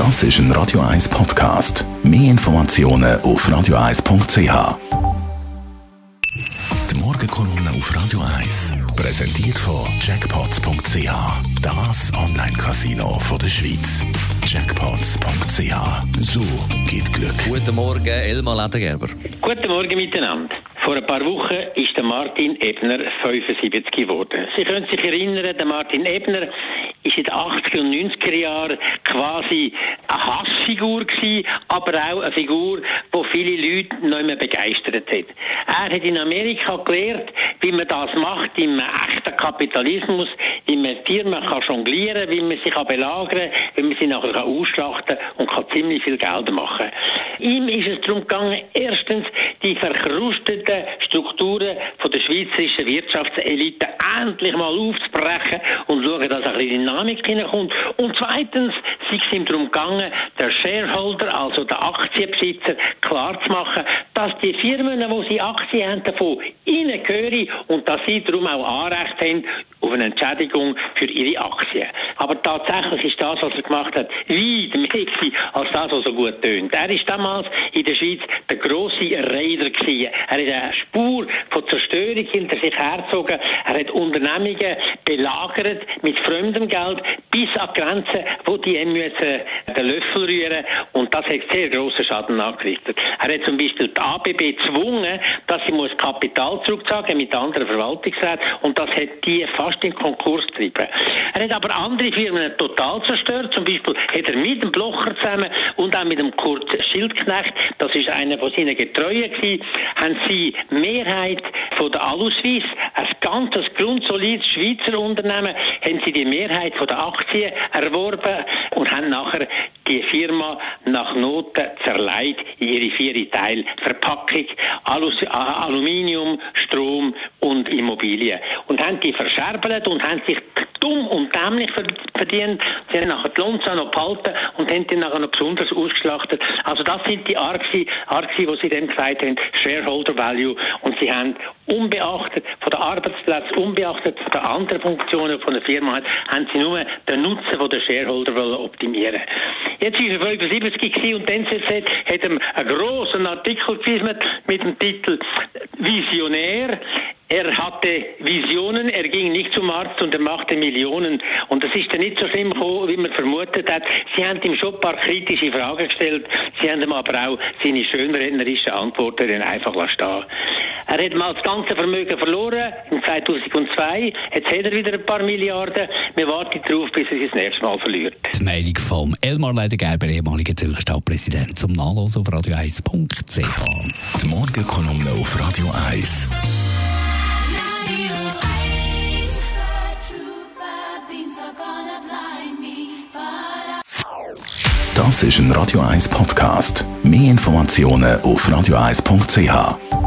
Das ist ein Radio 1 Podcast. Mehr Informationen auf radio1.ch. Die Morgenkolumne auf Radio 1 präsentiert von Jackpots.ch. Das Online-Casino der Schweiz. Jackpots.ch. So geht Glück. Guten Morgen, Elmar Ledergerber. Guten Morgen miteinander. Vor ein paar Wochen ist der Martin Ebner 75 geworden. Sie können sich erinnern, der Martin Ebner ist in den 80er und 90er Jahren quasi eine Hassfigur gewesen, aber auch eine Figur, die viele Leute nicht mehr begeistert hat. Er hat in Amerika gelernt, wie man das macht im echten Kapitalismus, wie man Firmen kann jonglieren, wie man sie kann belagern, wie man sie nachher kann ausschlachten und kann ziemlich viel Geld machen. Ihm ist es darum gegangen, erstens die verkrusteten Strukturen von der schweizerischen Wirtschaftselite endlich mal aufzubrechen und schauen, dass ein bisschen Dynamik hineinkommt. Und zweitens, sie ist ihm darum gegangen, der Shareholder, also der Aktienbesitzer, klarzumachen, dass die Firmen, wo sie Aktien haben, davon ihnen gehören und dass sie darum auch Anrecht haben auf eine Entschädigung für ihre Aktien. Aber tatsächlich ist das, was er gemacht hat, weit mehr als das, was so gut tönt. Er ist damals in der Schweiz der grosse Raider gewesen. Er hat eine Spur von Zerstörung hinter sich hergezogen. Er hat Unternehmungen belagert mit fremdem Geld bis an die Grenze, wo die müssen den Löffel rühren und das hat sehr grossen Schaden angerichtet. Er hat zum Beispiel die ABB gezwungen, dass sie muss Kapital zurückzahlen mit anderen Verwaltungsräten und das hat die fast in Konkurs getrieben. Er hat aber andere Firmen total zerstört, zum Beispiel hat er mit dem Blocher zusammen und auch mit dem Kurt Schildknecht, das ist einer von seinen Getreuen gewesen, haben sie Mehrheit von der Aluswiss, ein ganzes grundsolides Schweizer Unternehmen, haben sie die Mehrheit von der Aktien erworben und haben nachher die Firma nach Noten zerlegt in ihre vier Teile. Verpackung, Alus, Aluminium, Strom und Immobilien. Und haben die verscherbelt und haben sich dumm und dämlich verdient. Sie haben nachher die Lonza noch behalten und haben die nachher noch besonders ausgeschlachtet. Also das sind die Arxi, Arxi, wo sie dann gesagt haben, Shareholder Value. Und sie haben unbeachtet von der Arbeitsplätze, unbeachtet von den anderen Funktionen von der Firma, haben sie nur den Nutzen von der Shareholder optimieren Jetzt ist er 75 und dann hat er einen grossen Artikel geschrieben mit dem Titel Visionär. Er hatte Visionen, er ging nicht zum Arzt und er machte Millionen. Und das ist dann nicht so schlimm gekommen, wie man vermutet hat. Sie haben ihm schon ein paar kritische Fragen gestellt. Sie haben ihm aber auch seine schönrednerischen Antworten einfach stehen Er hat mal das ganze Vermögen verloren im 2002. Jetzt hat er wieder ein paar Milliarden. Wir warten darauf, bis er sich das nächste Mal verliert. Die Meinung von Elmar Leidengerber, ehemaliger Zürcher Stadtpräsident, zum Nachlesen auf radio1.ch. Die Morgenkolumne auf Radio 1. Das ist ein Radio 1 Podcast. Mehr Informationen auf radio1.ch.